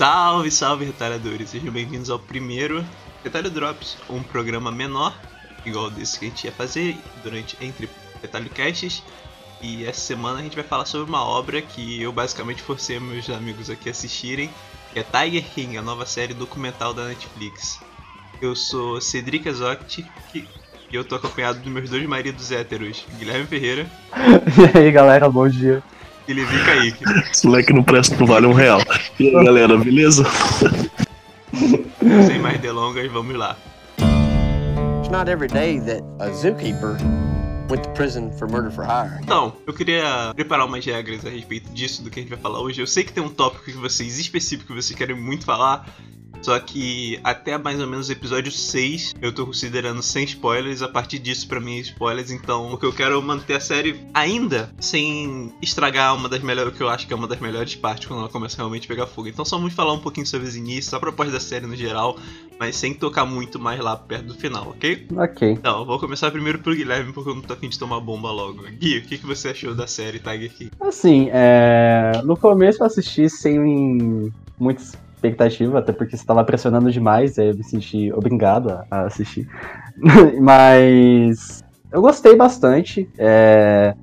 Salve, salve, retalhadores! Sejam bem-vindos ao primeiro Retalho Drops, um programa menor, igual desse que a gente ia fazer durante entre Retalho Casts. E essa semana a gente vai falar sobre uma obra que eu basicamente forcei meus amigos aqui assistirem, que é Tiger King, a nova série documental da Netflix. Eu sou Cedric Azotti e eu tô acompanhado dos meus dois maridos héteros, Guilherme Ferreira. e aí galera, bom dia. E Levi Kaique. Esse moleque não presta, não vale um real. E aí galera, beleza? Sem mais delongas, vamos lá. It's not every day that a zookeeper went to prison for murder for hire. Então, eu queria preparar umas regras a respeito disso, do que a gente vai falar hoje. Eu sei que tem um tópico que vocês, específico, que vocês querem muito falar, só que até mais ou menos o episódio 6 eu tô considerando sem spoilers. A partir disso, pra mim, é spoilers. Então, o que eu quero é manter a série ainda sem estragar uma das melhores, o que eu acho que é uma das melhores partes quando ela começa realmente a pegar fogo. Então, só vamos falar um pouquinho sobre os inícios, a proposta da série no geral, mas sem tocar muito mais lá perto do final, ok? Ok. Então, vou começar primeiro pro Guilherme, porque eu não tô afim de tomar bomba logo. Gui, o que, que você achou da série Tiger King? Assim, é... no começo eu assisti sem muitas expectativa, até porque você estava pressionando demais, aí eu me senti obrigado a, assistir. Mas eu gostei bastante. É,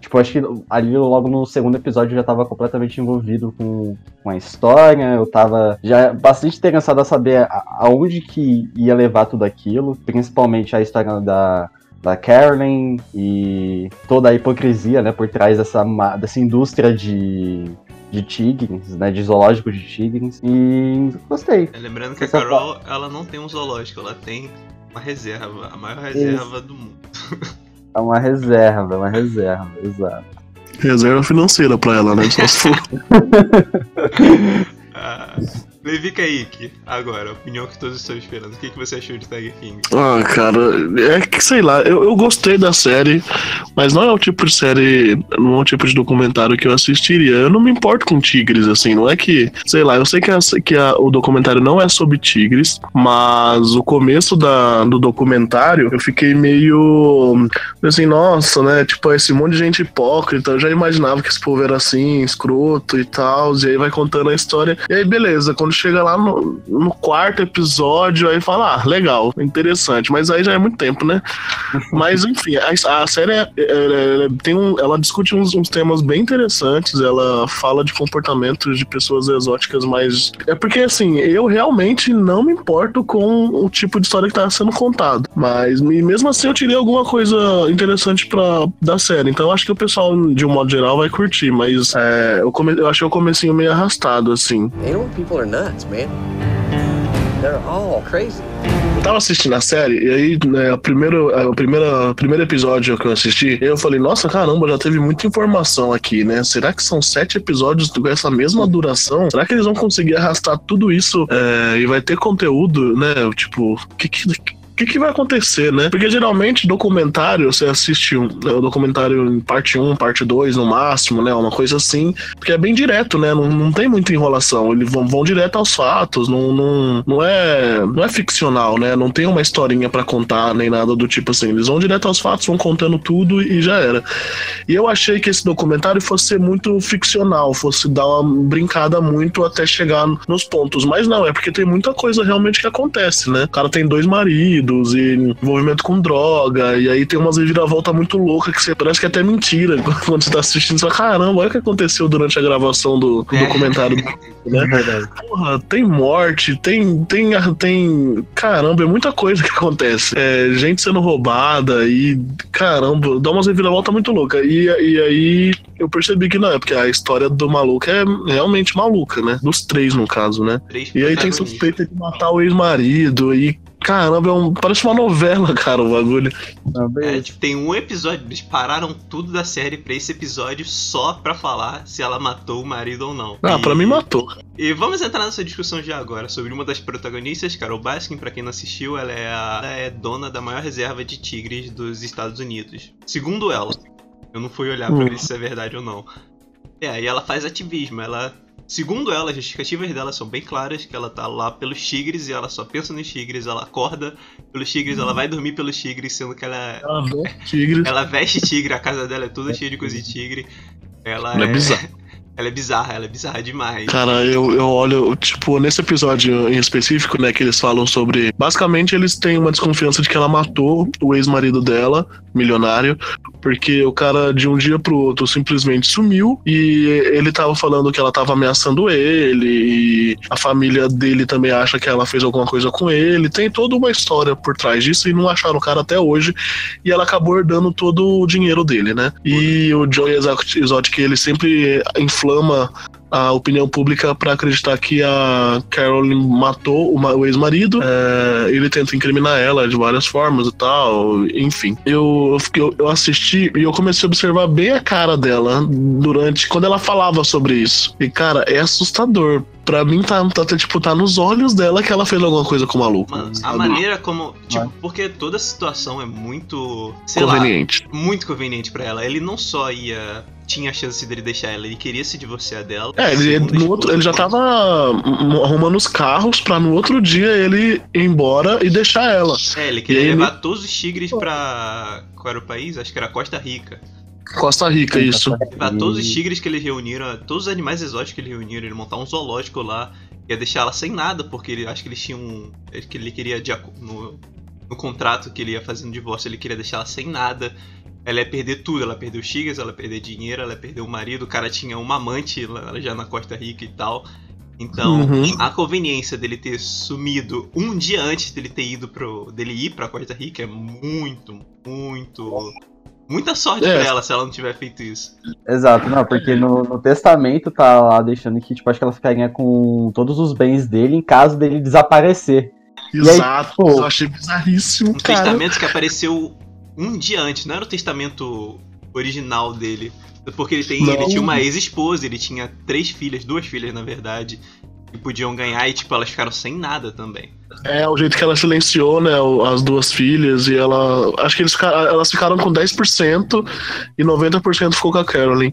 tipo, acho que ali logo no segundo episódio eu já estava completamente envolvido com, com a história. Eu estava já bastante interessado a saber aonde que ia levar tudo aquilo, principalmente a história da, da Carolyn e toda a hipocrisia, né, por trás dessa, dessa indústria de de tigres, né? De zoológico de tigres. E gostei. É, lembrando que a Carol, ela não tem um zoológico, ela tem uma reserva, a maior reserva Isso. do mundo. É uma reserva, é uma reserva, exato. Reserva financeira pra ela, né? Só se for. ah. Levi Kaique, agora, a opinião que todos estão esperando. O que, que você achou de Tiger King? Ah, cara, é que sei lá, eu, eu gostei da série, mas não é o tipo de série, não é o tipo de documentário que eu assistiria. Eu não me importo com tigres, assim, não é que, sei lá, eu sei que, a, que a, o documentário não é sobre tigres, mas o começo da, do documentário eu fiquei meio assim, nossa, né? Tipo, esse monte de gente hipócrita, eu já imaginava que esse povo era assim, escroto e tal, e aí vai contando a história. E aí, beleza, quando chega lá no, no, quarto episódio, aí fala, ah, legal, interessante, mas aí já é muito tempo, né? mas enfim, a, a série é, é, é, tem um, ela discute uns, uns, temas bem interessantes, ela fala de comportamentos de pessoas exóticas, mas é porque assim, eu realmente não me importo com o tipo de história que tá sendo contado, mas mesmo assim eu tirei alguma coisa interessante pra, da série, então eu acho que o pessoal, de um modo geral, vai curtir, mas é, eu, come, eu achei o comecinho meio arrastado, assim. people are nuts, man. They're all crazy. Eu tava assistindo a série, e aí, né, o primeiro, o primeiro, primeiro episódio que eu assisti, eu falei, nossa, caramba, já teve muita informação aqui, né? Será que são sete episódios com essa mesma duração? Será que eles vão conseguir arrastar tudo isso é, e vai ter conteúdo, né? Tipo, que, que, o que, que, vai acontecer, né? Porque geralmente documentário, você assiste um, né, o documentário em parte 1, parte 2 no máximo, né? Uma coisa assim, porque é bem direto, né? Não, não tem muita enrolação. Eles vão, vão direto aos fatos, não, não, não, é, não é ficcional, né? Não tem uma historinha para contar, nem nada do tipo assim. Eles vão direto aos fatos, vão contando tudo e já era. E eu achei que esse documentário fosse ser muito ficcional, fosse dar uma brincada muito até chegar nos pontos. Mas não, é porque tem muita coisa realmente que acontece, né? O cara tem dois maridos e envolvimento com droga, e aí tem umas reviravolta muito louca que você parece que é até mentira quando você tá assistindo. Você fala, caramba, olha o que aconteceu durante a gravação do, do é. documentário. Né? É Porra, tem morte, tem, tem, tem. Caramba, é muita coisa que acontece. É, gente sendo roubada e. Caramba, dá umas reviravolta muito louca. E, e aí eu percebi que não é, porque a história do maluco é realmente maluca, né? Dos três, no caso, né? Três e aí tem suspeita de matar o ex-marido e Caramba, é um, parece uma novela, cara, o bagulho. É, tipo, tem um episódio, eles pararam tudo da série pra esse episódio só pra falar se ela matou o marido ou não. Ah, e, pra mim matou. E vamos entrar nessa discussão já agora sobre uma das protagonistas, Carol Baskin, pra quem não assistiu, ela é, a, ela é dona da maior reserva de tigres dos Estados Unidos. Segundo ela. Eu não fui olhar pra ver se isso é verdade ou não. É, e ela faz ativismo, ela Segundo ela, as justificativas dela são bem claras, que ela tá lá pelos tigres e ela só pensa nos tigres, ela acorda pelos tigres, ela vai dormir pelos tigres, sendo que ela ela veste tigre, ela veste tigre a casa dela é toda cheia de coisa de tigre. Ela é, é bizarro. Ela é bizarra, ela é bizarra demais. Cara, eu, eu olho, tipo, nesse episódio em específico, né, que eles falam sobre. Basicamente, eles têm uma desconfiança de que ela matou o ex-marido dela, milionário, porque o cara de um dia pro outro simplesmente sumiu e ele tava falando que ela tava ameaçando ele e a família dele também acha que ela fez alguma coisa com ele. Tem toda uma história por trás disso e não acharam o cara até hoje e ela acabou herdando todo o dinheiro dele, né? E o Joey Exotic, ele sempre inflama a opinião pública para acreditar que a Carolyn matou o, ex-marido. É, ele tenta incriminar ela de várias formas e tal. Enfim, eu, eu, eu assisti e eu comecei a observar bem a cara dela durante quando ela falava sobre isso. E cara, é assustador pra mim tá, tá, tipo, tá nos olhos dela que ela fez alguma coisa com o maluco. Mano, a maneira como. Tipo, porque toda a situação é muito. conveniente. Lá, muito conveniente para ela. Ele não só ia tinha a chance dele deixar ela, ele queria se divorciar dela. É, ele, no outro, ele já tava arrumando os carros pra no outro dia ele ir embora e deixar ela. É, ele queria levar ele... todos os tigres pra. Qual era o país? Acho que era Costa Rica. Costa Rica, isso. Levar todos os tigres que eles reuniram, todos os animais exóticos que eles reuniram, ele montar um zoológico lá, ia deixar ela sem nada, porque ele acho que eles tinham. que ele queria. No, no contrato que ele ia fazer no divórcio, ele queria deixar ela sem nada ela ia perder tudo. Ela perdeu Chigas, ela ia perder dinheiro, ela ia perder o marido. O cara tinha uma amante já na Costa Rica e tal. Então, uhum. a conveniência dele ter sumido um dia antes dele ter ido pro. dele ir pra Costa Rica é muito, muito. Muita sorte é. pra ela se ela não tiver feito isso. Exato, não, porque no, no, testamento tá lá deixando que, tipo, acho que ela ficaria com todos os bens dele em caso dele desaparecer. Exato, aí, pô, eu achei bizarríssimo. Um cara. testamento que apareceu um dia antes, não era o testamento original dele. Porque ele, tem, ele tinha uma ex-esposa, ele tinha três filhas, duas filhas na verdade, que podiam ganhar e tipo, elas ficaram sem nada também. É, o jeito que ela silenciou, né, as duas filhas, e ela. Acho que eles, elas ficaram com 10% e 90% ficou com a Carolyn.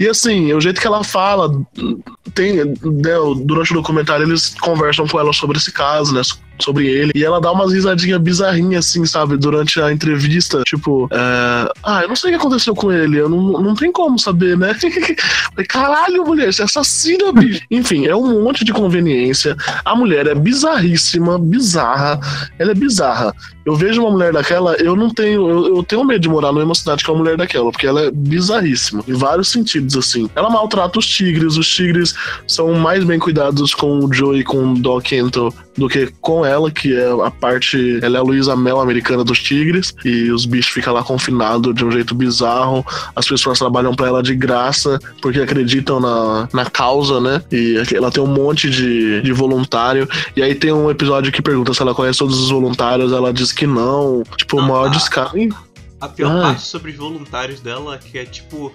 E assim, o jeito que ela fala, tem. Né, durante o documentário, eles conversam com ela sobre esse caso, né? sobre ele. E ela dá umas risadinhas bizarrinhas, assim, sabe? Durante a entrevista. Tipo, é... ah, eu não sei o que aconteceu com ele. Eu não, não tem como saber, né? Caralho, mulher, você é assassina, bicho. Enfim, é um monte de conveniência. A mulher é bizarríssima uma bizarra. Ela é bizarra. Eu vejo uma mulher daquela, eu não tenho. Eu, eu, tenho medo de morar mesma cidade que uma mulher daquela, porque ela é bizarríssima. Em vários sentidos, assim. Ela maltrata os tigres. Os tigres são mais bem cuidados com o Joey e com o Doc Ento do que com ela, que é a parte. Ela é a Luísa Mel americana dos tigres. E os bichos ficam lá confinados de um jeito bizarro. As pessoas trabalham para ela de graça, porque acreditam na, na causa, né? E ela tem um monte de, de voluntário. E aí tem um episódio que pergunta se ela conhece todos os voluntários. Ela diz que não. Tipo, o maior descarga. A pior ah. parte sobre os voluntários dela, que é tipo,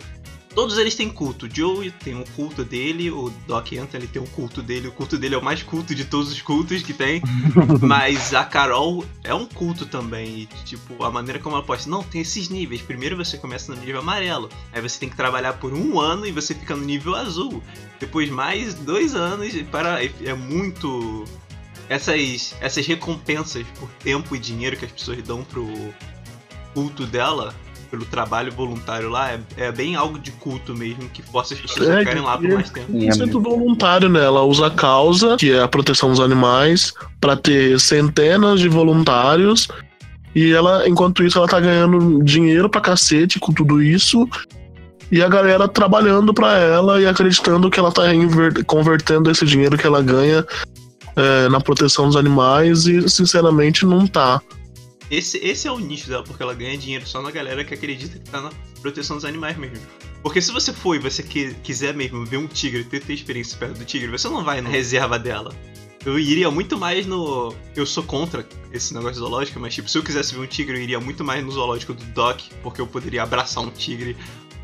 Todos eles têm culto. O Joe tem um culto dele, o Doc Anthony tem um culto dele. O culto dele é o mais culto de todos os cultos que tem. Mas a Carol é um culto também. E, tipo, a maneira como ela posta. Não, tem esses níveis. Primeiro você começa no nível amarelo. Aí você tem que trabalhar por um ano e você fica no nível azul. Depois mais dois anos para. É muito. Essas, essas recompensas por tempo e dinheiro que as pessoas dão pro culto dela pelo trabalho voluntário lá, é, é bem algo de culto mesmo, que força as pessoas é, a ficarem lá por mais tempo. Isso é tudo voluntário, né? Ela usa a causa, que é a proteção dos animais, para ter centenas de voluntários. E ela, enquanto isso, ela tá ganhando dinheiro pra cacete com tudo isso. E a galera trabalhando para ela e acreditando que ela tá convertendo esse dinheiro que ela ganha é, na proteção dos animais e, sinceramente, não tá. Esse, esse é o nicho dela, porque ela ganha dinheiro só na galera que acredita que tá na proteção dos animais mesmo. Porque se você for e você que, quiser mesmo ver um tigre, ter, ter experiência perto do tigre, você não vai na reserva dela. Eu iria muito mais no. Eu sou contra esse negócio zoológico, mas tipo, se eu quisesse ver um tigre, eu iria muito mais no zoológico do Doc, porque eu poderia abraçar um tigre,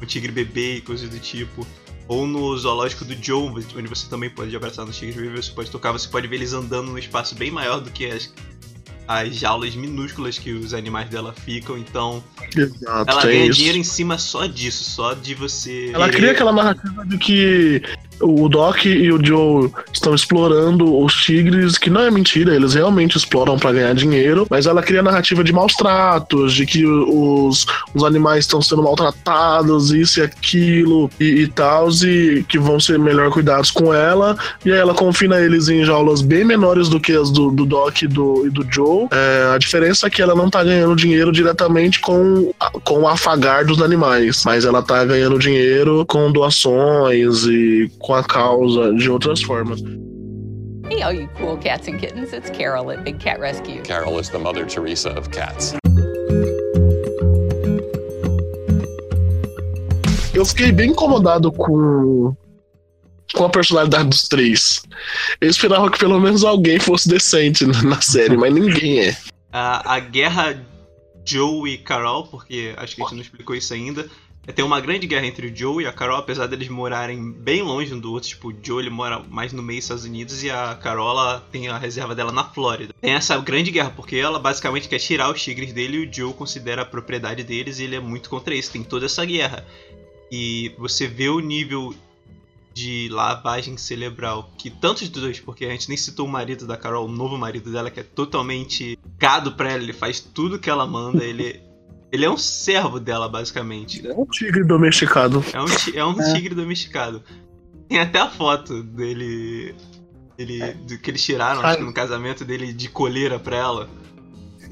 um tigre bebê e coisas do tipo. Ou no zoológico do Joe, onde você também pode abraçar no tigre bebê, você pode tocar, você pode ver eles andando num espaço bem maior do que as as jaulas minúsculas que os animais dela ficam, então Exato, ela ganha isso. dinheiro em cima só disso, só de você. Ela cria aquela narrativa de que o Doc e o Joe estão explorando os tigres, que não é mentira, eles realmente exploram para ganhar dinheiro, mas ela cria a narrativa de maus tratos, de que os, os animais estão sendo maltratados, isso e aquilo e, e tal, e que vão ser melhor cuidados com ela, e aí ela confina eles em jaulas bem menores do que as do, do Doc e do, e do Joe. É, a diferença é que ela não tá ganhando dinheiro diretamente com, com o afagar dos animais, mas ela tá ganhando dinheiro com doações e com a causa de outras formas. Hey, all you cool cats and kittens, it's Carol at Big Cat Rescue. Carol is the Mother Teresa of cats. Eu fiquei bem incomodado com com a personalidade dos três. Eu esperava que pelo menos alguém fosse decente na série, mas ninguém é. A, a guerra Joe e Carol, porque acho que a gente não explicou isso ainda, tem uma grande guerra entre o Joe e a Carol, apesar deles morarem bem longe um do outro. Tipo, o Joe ele mora mais no meio dos Estados Unidos e a Carola tem a reserva dela na Flórida. Tem essa grande guerra, porque ela basicamente quer tirar os tigres dele e o Joe considera a propriedade deles e ele é muito contra isso. Tem toda essa guerra. E você vê o nível de lavagem cerebral que tantos dos dois, porque a gente nem citou o marido da Carol, o novo marido dela, que é totalmente gado pra ela, ele faz tudo que ela manda, ele ele é um servo dela, basicamente. É um tigre domesticado. É um, é um é. tigre domesticado. Tem até a foto dele. dele é. do que eles tiraram acho, no casamento dele de coleira pra ela.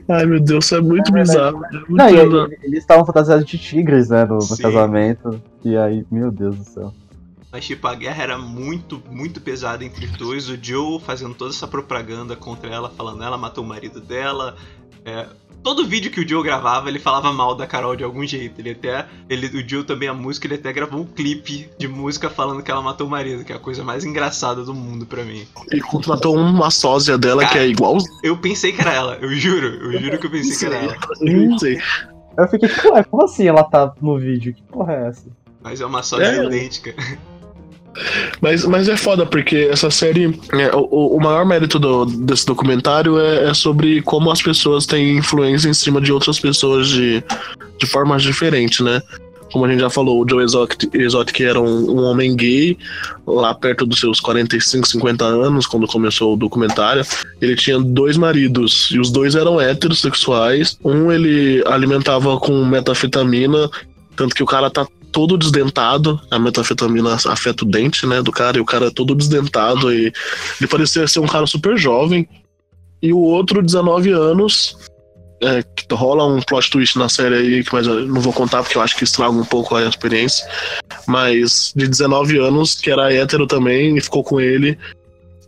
Ai meu Deus, isso é muito é, bizarro. É muito não, eles estavam fantasiados de tigres, né, no, no casamento. E aí, meu Deus do céu. Mas, tipo, a guerra era muito, muito pesada entre os dois. O Joe fazendo toda essa propaganda contra ela, falando ela matou o marido dela. É, todo vídeo que o Joe gravava, ele falava mal da Carol de algum jeito. Ele até. Ele, o Joe também, a música, ele até gravou um clipe de música falando que ela matou o marido, que é a coisa mais engraçada do mundo pra mim. E contratou uma sósia dela Cara, que é igual. Eu pensei que era ela, eu juro, eu juro que eu pensei que era ela. Eu sei. Eu fiquei, ué, como assim ela tá no vídeo? Que porra é essa? Mas é uma sósia é. idêntica. Mas, mas é foda, porque essa série. É, o, o maior mérito do, desse documentário é, é, sobre como as pessoas têm influência em cima de outras pessoas de, de formas diferentes, né? Como a gente já falou, o Joe Exotic, Exotic era um, um, homem gay, lá perto dos seus 45, 50 anos, quando começou o documentário. Ele tinha dois maridos, e os dois eram heterossexuais. Um ele alimentava com metafetamina, tanto que o cara tá todo desdentado. A metanfetamina afeta o dente, né, do cara, e o cara é todo desdentado. E ele parecia ser um cara super jovem. E o outro, 19 anos, é, que rola um plot twist na série aí, mas eu não vou contar porque eu acho que estraga um pouco a experiência. Mas de 19 anos, que era hétero também, e ficou com ele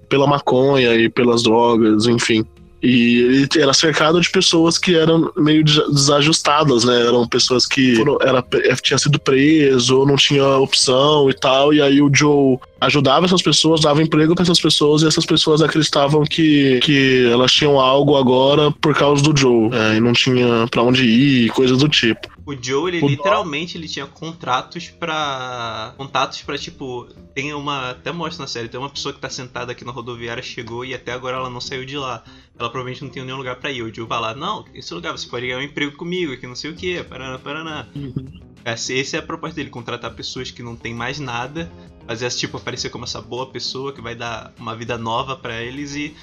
pela maconha e pelas drogas, enfim. E ele era cercado de pessoas que eram meio desajustadas, né? Eram pessoas que foram, era, tinha sido preso, ou não tinha opção e tal. E aí o Joe ajudava essas pessoas, dava emprego para essas pessoas e essas pessoas acreditavam que, que elas tinham algo agora por causa do Joe. É, e não tinha para onde ir, coisas do tipo. O Joe, ele o literalmente ele tinha contratos para contatos para tipo, tem uma, até mostra na série, tem uma pessoa que tá sentada aqui na rodoviária, chegou e até agora ela não saiu de lá. Ela provavelmente não tem nenhum lugar para ir. O Joe vai lá, não, esse lugar você pode ganhar um emprego comigo, que não sei o que, paraná, paraná. Uhum. Essa, essa é a proposta dele, contratar pessoas que não tem mais nada, fazer esse tipo aparecer como essa boa pessoa que vai dar uma vida nova para eles e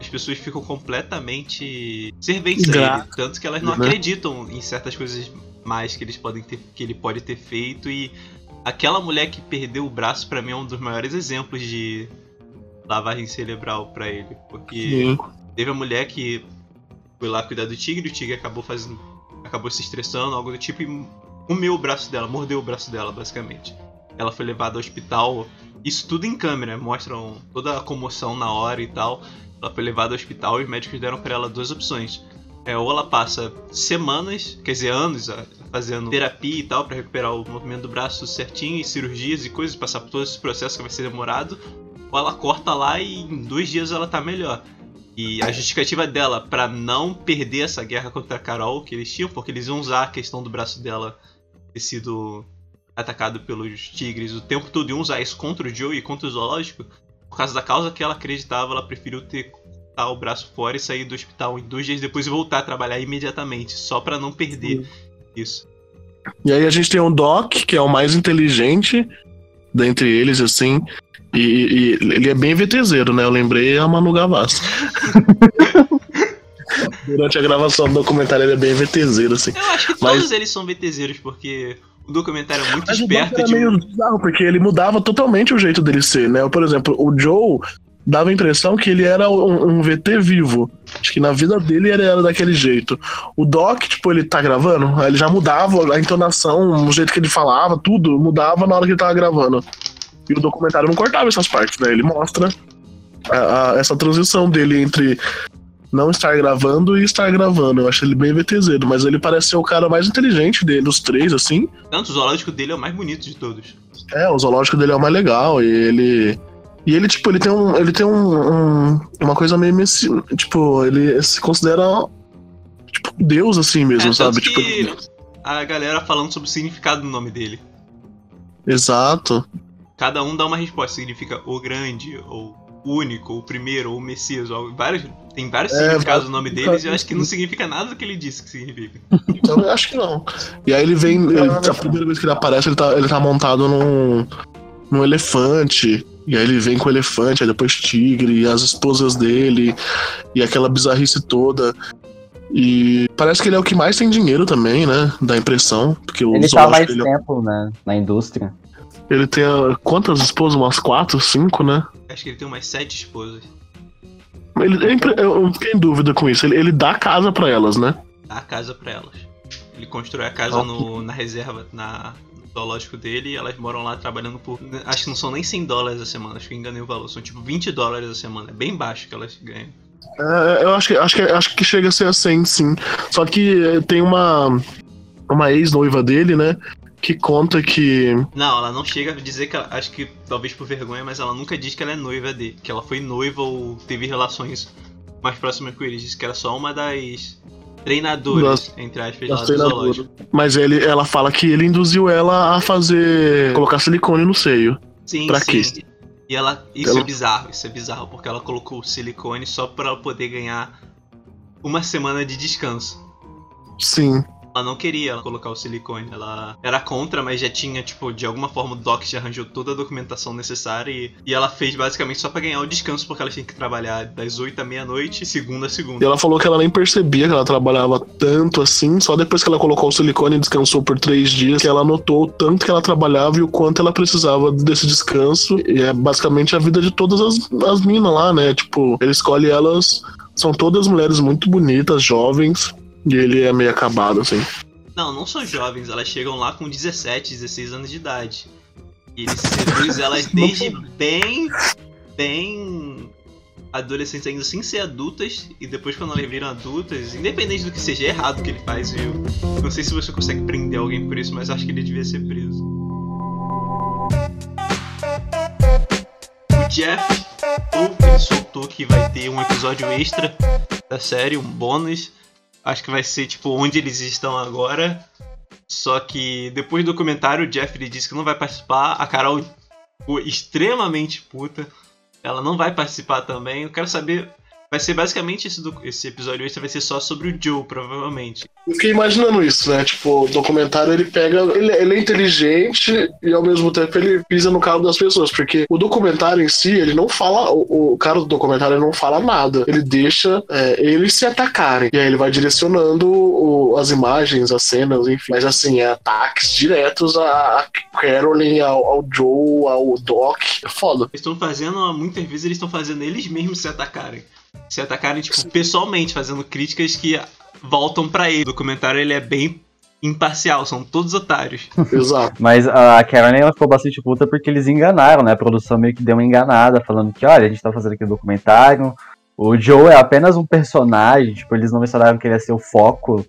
as pessoas ficam completamente serventes a ele, tanto que elas não né? acreditam em certas coisas mais que eles podem ter, que ele pode ter feito e aquela mulher que perdeu o braço para mim é um dos maiores exemplos de lavagem cerebral para ele, porque Sim. teve a mulher que foi lá cuidar do tigre, o tigre acabou fazendo acabou se estressando, algo do tipo e comeu o braço dela, mordeu o braço dela, basicamente. Ela foi levada ao hospital, isso tudo em câmera, mostram toda a comoção na hora e tal. Ela foi levada ao hospital e os médicos deram para ela duas opções é, ou ela passa semanas, quer dizer, anos fazendo terapia e tal para recuperar o movimento do braço certinho e cirurgias e coisas, passar por todo esse processo que vai ser demorado, ou ela corta lá e em dois dias ela tá melhor. E a justificativa dela para não perder essa guerra contra a Carol que eles tinham, porque eles iam usar a questão do braço dela ter sido atacado pelos tigres o tempo todo, iam usar isso contra o Joe e contra o zoológico. Por causa da causa que ela acreditava, ela preferiu ter botar o braço fora e sair do hospital em dois dias depois e voltar a trabalhar imediatamente, só para não perder Sim. isso. E aí a gente tem o Doc, que é o mais inteligente dentre eles, assim, E, e ele é bem VTZero, né? Eu lembrei a Manu Gavassi. Durante a gravação do documentário ele é bem VTZero, assim. Eu acho que Mas- todos eles são VTZeros, porque o documentário é muito Mas esperto era de. meio bizarro, porque ele mudava totalmente o jeito dele ser, né? Por exemplo, o Joe dava a impressão que ele era um, um VT vivo. Acho que na vida dele ele era daquele jeito. O Doc, tipo, ele tá gravando, ele já mudava a entonação, o jeito que ele falava, tudo mudava na hora que ele tava gravando. E o documentário não cortava essas partes, né? Ele mostra a- a- essa transição dele entre não estar gravando e estar gravando. Eu acho ele bem VTZero, mas ele parece ser o cara mais inteligente dele, dos três, assim. Tanto o zoológico dele é o mais bonito de todos. É, o zoológico dele é o mais legal e ele. E ele, tipo, ele tem um. Ele tem um. um- uma coisa meio. Tipo, ele se considera. Tipo, Deus, assim mesmo, é, sabe? Tipo, a galera falando sobre o significado do nome dele. exato. Cada um dá uma resposta. Significa o grande, ou único, ou primeiro, ou Messias. Ou vários, tem vários É, significados no vários nome deles e eu acho que não significa nada do que ele disse que significa. Então eu acho que não. E aí ele vem. ele- a primeira vez que ele aparece, ele tá, ele tá montado num. num elefante. E aí ele vem com o elefante, aí depois tigre, e as esposas dele, e aquela bizarrice toda. E parece que ele é o que mais tem dinheiro também, né? Dá impressão. Porque o Ele tá mais dele é tempo né, na indústria. Ele tem ah, quantas esposas? Umas quatro, cinco, né? Acho que ele tem umas sete esposas. Ele, é eu fiquei em dúvida com isso. Ele, ele dá casa pra elas, né? Dá a casa pra elas. Ele constrói a casa no- na reserva, na, no zoológico dele, e elas moram lá trabalhando por. Acho que não são nem 100 dólares a semana, acho que eu enganei o valor. São tipo 20 dólares a semana. É bem baixo que elas ganham. É, eu acho que, acho, que, acho que chega a ser assim, sim. Só que eh, tem uma, uma ex-noiva dele, né? Que conta que. Não, ela não chega a dizer que ela, acho que talvez por vergonha, mas ela nunca diz que ela é noiva dele, que ela foi noiva ou teve relações mais próximas com ele. Diz que era só uma das treinadoras, entre aspas, das do treinadoras. Mas ele, ela fala que ele induziu ela a fazer. colocar silicone no seio. Sim, Pra sim. quê? E ela. Isso Ela- é bizarro, isso é bizarro, porque ela colocou silicone só pra ela poder ganhar uma semana de descanso. Sim. Ela não queria colocar o silicone, ela era contra, mas já tinha, tipo, de alguma forma o Doc já arranjou toda a documentação necessária e, e ela fez basicamente só pra ganhar o descanso, porque ela tinha que trabalhar das 8 à meia-noite, segunda a E segunda. ela falou que ela nem percebia que ela trabalhava tanto assim, só depois que ela colocou o silicone e descansou por três dias, que ela notou o tanto que ela trabalhava e o quanto ela precisava desse descanso. E é basicamente a vida de todas as, as minas lá, né? Tipo, ele escolhe elas, são todas mulheres muito bonitas, jovens, e ele é meio acabado, assim. Não, não são jovens, elas chegam lá com 17, 16 anos de idade. E ele seduz elas desde bem, bem adolescentes ainda sem ser adultas e depois quando elas viram adultas, independente do que seja errado que ele faz, eu não sei se você consegue prender alguém por isso, mas acho que ele devia ser preso. O Jeff, ele soltou que vai ter um episódio extra da série, um bônus. Acho que vai ser tipo onde eles estão agora. Só que depois do documentário, o Jeff ele disse que não vai participar. A Carol ficou extremamente puta. Ela não vai participar também. Eu quero saber. Vai ser basicamente esse, doc- esse episódio extra vai ser só sobre o Joe, provavelmente. Eu fiquei imaginando isso, né? Tipo, o documentário ele pega. Ele, ele é inteligente e ao mesmo tempo ele pisa no calo das pessoas. Porque o documentário em si, ele não fala. O, o cara do documentário não fala nada. Ele deixa é, eles se atacarem. E aí ele vai direcionando o- as imagens, as cenas, enfim. Mas assim, é ataques diretos a, a Carolyn, ao, ao Joe, ao Doc. É foda. Eles estão fazendo, muitas vezes eles estão fazendo eles mesmos se atacarem. Se atacarem, tipo, pessoalmente, fazendo críticas que voltam pra ele. O documentário ele é bem imparcial, são todos otários. Exato. Mas a Karen ela ficou bastante puta porque eles enganaram, né? A produção meio que deu uma enganada, falando que, olha, a gente tá fazendo aqui um documentário. O Joe é apenas um personagem, tipo, eles não mencionaram que ele ia ser o foco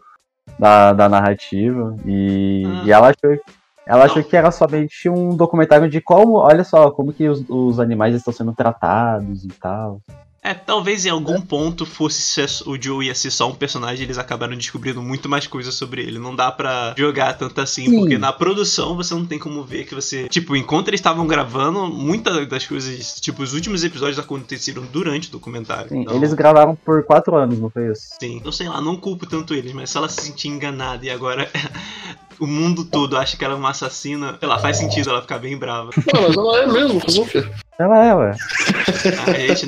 da, da narrativa. E, Ah. e ela achou. Ela achou Não. que era somente um documentário de como, olha só, como que os, os animais estão sendo tratados e tal. É, talvez em algum ponto fosse ser- o Joe ia ser só um personagem, eles acabaram descobrindo muito mais coisas sobre ele. Não dá pra jogar tanto assim, Sim. porque na produção você não tem como ver que você. Tipo, enquanto eles estavam gravando, muitas das coisas. Tipo, os últimos episódios aconteceram durante o documentário. Sim, Então, eles gravaram por quatro anos, não foi isso? Sim, eu sei lá, não culpo tanto eles, mas se ela se sentir enganada e agora o mundo todo acha que ela é uma assassina, sei lá, faz sentido ela ficar bem brava. Não, mas ela é mesmo, fazer o quê? Ela é, ué.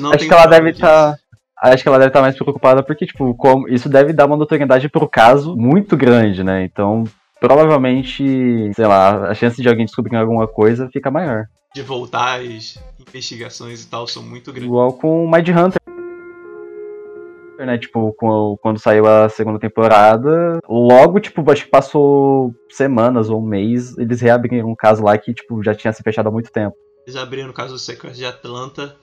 Não Acho que ela deve estar. Acho que ela deve estar mais preocupada porque, tipo, como isso deve dar uma notoriedade pro caso muito grande, né? Então, provavelmente, sei lá, a chance de alguém descobrir alguma coisa fica maior. De voltar as investigações e tal são muito grandes. Igual com o Mind Hunter. Né, tipo, quando saiu a segunda temporada, logo, tipo, acho que passou semanas ou um mês, eles reabriram um caso lá que, tipo, já tinha se fechado há muito tempo. Eles abriram o caso do sequestro de Atlanta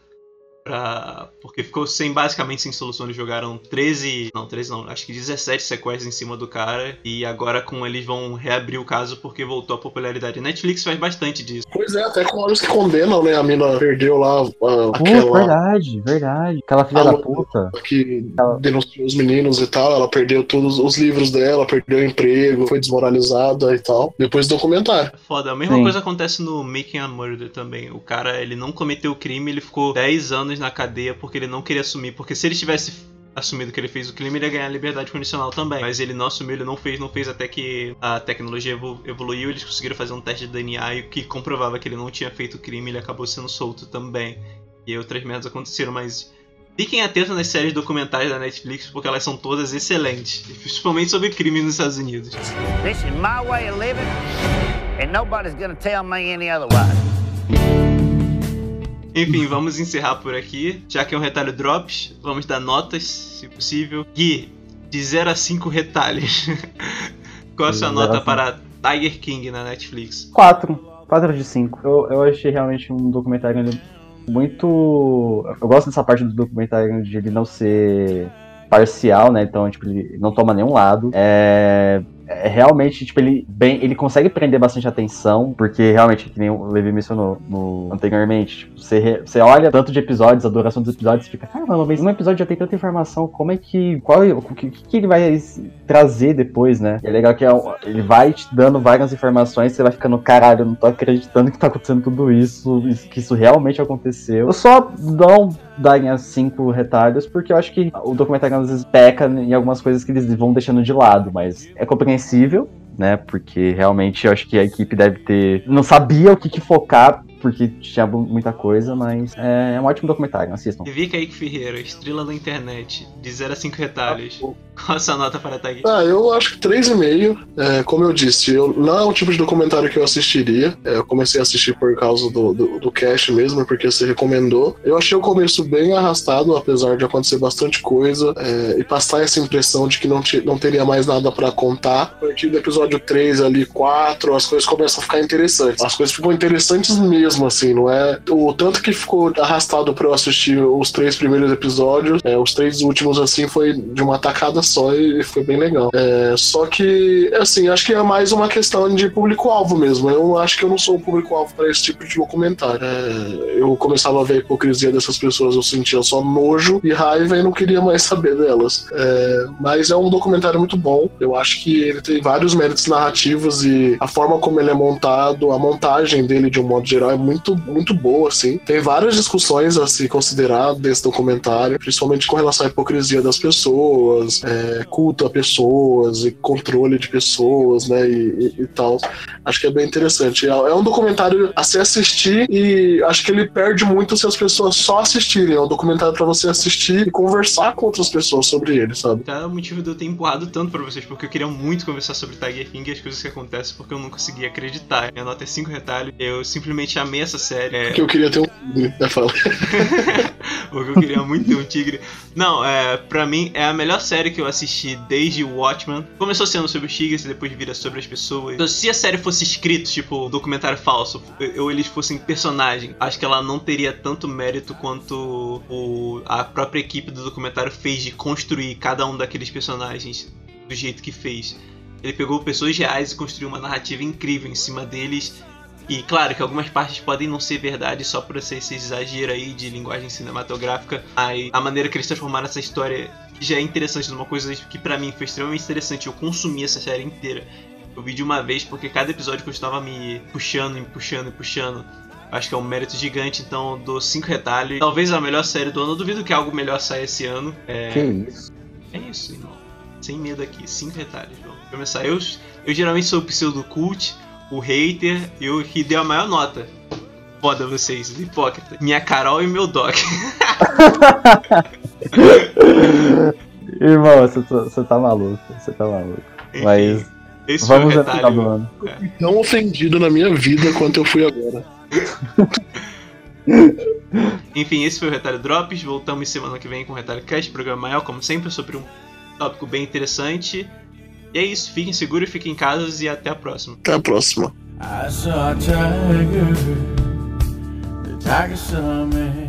pra... porque ficou sem basicamente sem solução. Eles jogaram 13, não, 13 não, acho que 17 sequestros em cima do cara e agora com eles vão reabrir o caso porque voltou a popularidade. A Netflix faz bastante disso. Pois é, até com olhos que condenam, né? A mina perdeu lá ah, Pô, aquela verdade, verdade. Aquela filha da puta. que denunciou os meninos e tal. Ela perdeu todos os livros dela, perdeu o emprego, foi desmoralizada e tal. Depois do documentário. Foda, a mesma Sim. coisa acontece no Making a Murder também. O cara, ele não cometeu o crime, ele ficou 10 anos na cadeia porque ele não queria assumir. Porque se ele tivesse assumido que ele fez o crime, ele ia ganhar liberdade condicional também. Mas ele não assumiu, ele não fez, não fez até que a tecnologia evolu- evoluiu. Eles conseguiram fazer um teste de DNA que comprovava que ele não tinha feito o crime, ele acabou sendo solto também. E outras merdas aconteceram, mas. Fiquem atentos nas séries documentais da Netflix, porque elas são todas excelentes. Principalmente sobre crime nos Estados Unidos. This is my way of living, and nobody's gonna tell me any otherwise. Enfim, vamos encerrar por aqui. Já que é um retalho drops, vamos dar notas, se possível. Gui, de 0 a 5 retalhos. Qual a sua nota para Tiger King na Netflix? 4. 4 de 5. Eu, eu achei realmente um documentário muito. Eu gosto dessa parte do documentário de ele não ser parcial, né? Então, tipo, ele não toma nenhum lado. É. é realmente, tipo, ele bem, ele consegue prender bastante atenção, porque realmente, que nem o Levi mencionou no, anteriormente, tipo, você, re- você olha tanto de episódios, a duração dos episódios, fica, caramba, mas um episódio já tem tanta informação, como é que. Qual, o que, que ele vai trazer depois, né? E é legal que é ele vai te dando várias informações, você vai ficando, caralho, eu não tô acreditando que tá acontecendo tudo isso, que isso realmente aconteceu. Eu só não daria cinco retalhos, porque eu acho que o documentário às vezes peca em algumas coisas que eles vão deixando de lado, mas é compreensível. Né, porque realmente eu acho que a equipe deve ter. Não sabia o que, que focar, porque tinha muita coisa, mas é, é um ótimo documentário, assistam. E vi Kaique Ferreira, estrela da internet, de 0 a 5 retalhos. Qual a sua nota para King? Ah, eu acho que 3,5. É, como eu disse, eu, não é o tipo de documentário que eu assistiria. É, eu comecei a assistir por causa do, do, do cast mesmo, porque você recomendou. Eu achei o começo bem arrastado, apesar de acontecer bastante coisa, é, e passar essa impressão de que não, não teria mais nada pra contar. A partir do episódio 3 ali, 4, as coisas começam a ficar interessantes. As coisas ficam interessantes mesmo, assim, não é? O tanto que ficou arrastado pra eu assistir os três primeiros episódios, é, os três últimos, assim, foi de uma tacada só e foi bem legal. É, só que, assim, acho que é mais uma questão de público-alvo mesmo. Eu acho que eu não sou o público-alvo para esse tipo de documentário. É, eu começava a ver a hipocrisia dessas pessoas, eu sentia só nojo e raiva e não queria mais saber delas. É, mas é um documentário muito bom. Eu acho que ele tem vários méritos narrativos e a forma como ele é montado, a montagem dele de um modo geral é muito, muito boa, assim. Tem várias discussões a se considerar desse documentário, principalmente com relação à hipocrisia das pessoas, é, culto a pessoas e controle de pessoas, né, e, e- e tal. Acho que é bem interessante. É, é um documentário a se assistir e acho que ele perde muito se as pessoas só assistirem. É um documentário pra você assistir e conversar com outras pessoas sobre ele, sabe? Tá o motivo de eu ter empurrado tanto pra vocês, porque eu queria muito conversar sobre Tiger King e as coisas que acontecem, porque eu não conseguia acreditar. Minha nota é 5 retalhos, eu simplesmente amei essa série. É, Que eu queria ter um tigre, né, fala. porque eu queria muito ter um tigre. Não, é, pra mim é a melhor série que eu assisti desde Watchmen. Começou sendo sobre os tigres e depois vira sobre as pessoas. Então, se a série fosse escrito, tipo, documentário falso, ou eles fossem personagem, acho que ela não teria tanto mérito quanto o, a própria equipe do documentário fez de construir cada um daqueles personagens do jeito que fez. Ele pegou pessoas reais e construiu uma narrativa incrível em cima deles. E claro que algumas partes podem não ser verdade só por ser esse exagero aí de linguagem cinematográfica. Aí a maneira que eles transformaram essa história já é interessante, uma coisa que pra mim foi extremamente interessante. Eu consumi essa série inteira. Eu vi de uma vez porque cada episódio continuava me puxando, me puxando, me puxando. Acho que é um mérito gigante, então eu dou 5 retalhos. Talvez a melhor série do ano. Eu duvido que algo melhor saia esse ano. É, Que isso? é isso, irmão. Sem medo aqui, 5 retalhos. Vamos começar. Eu, eu geralmente sou o pseudo cult, o hater e o que deu a maior nota. Foda vocês, os hipócritas. Minha Carol e meu Doc. Irmão, você tá, você tá maluco, você tá maluco. Enfim, Mas esse foi o vamos ver o final do retalho. ano. Tão ofendido na minha vida quanto eu fui agora. Enfim, esse foi o Retalho Drops. Voltamos semana que vem com o Retalho Cast, programa maior, como sempre, sobre um tópico bem interessante. E é isso, fiquem seguros, fiquem em casa e até a próxima. Até a próxima. I saw a tiger, the tiger saw me.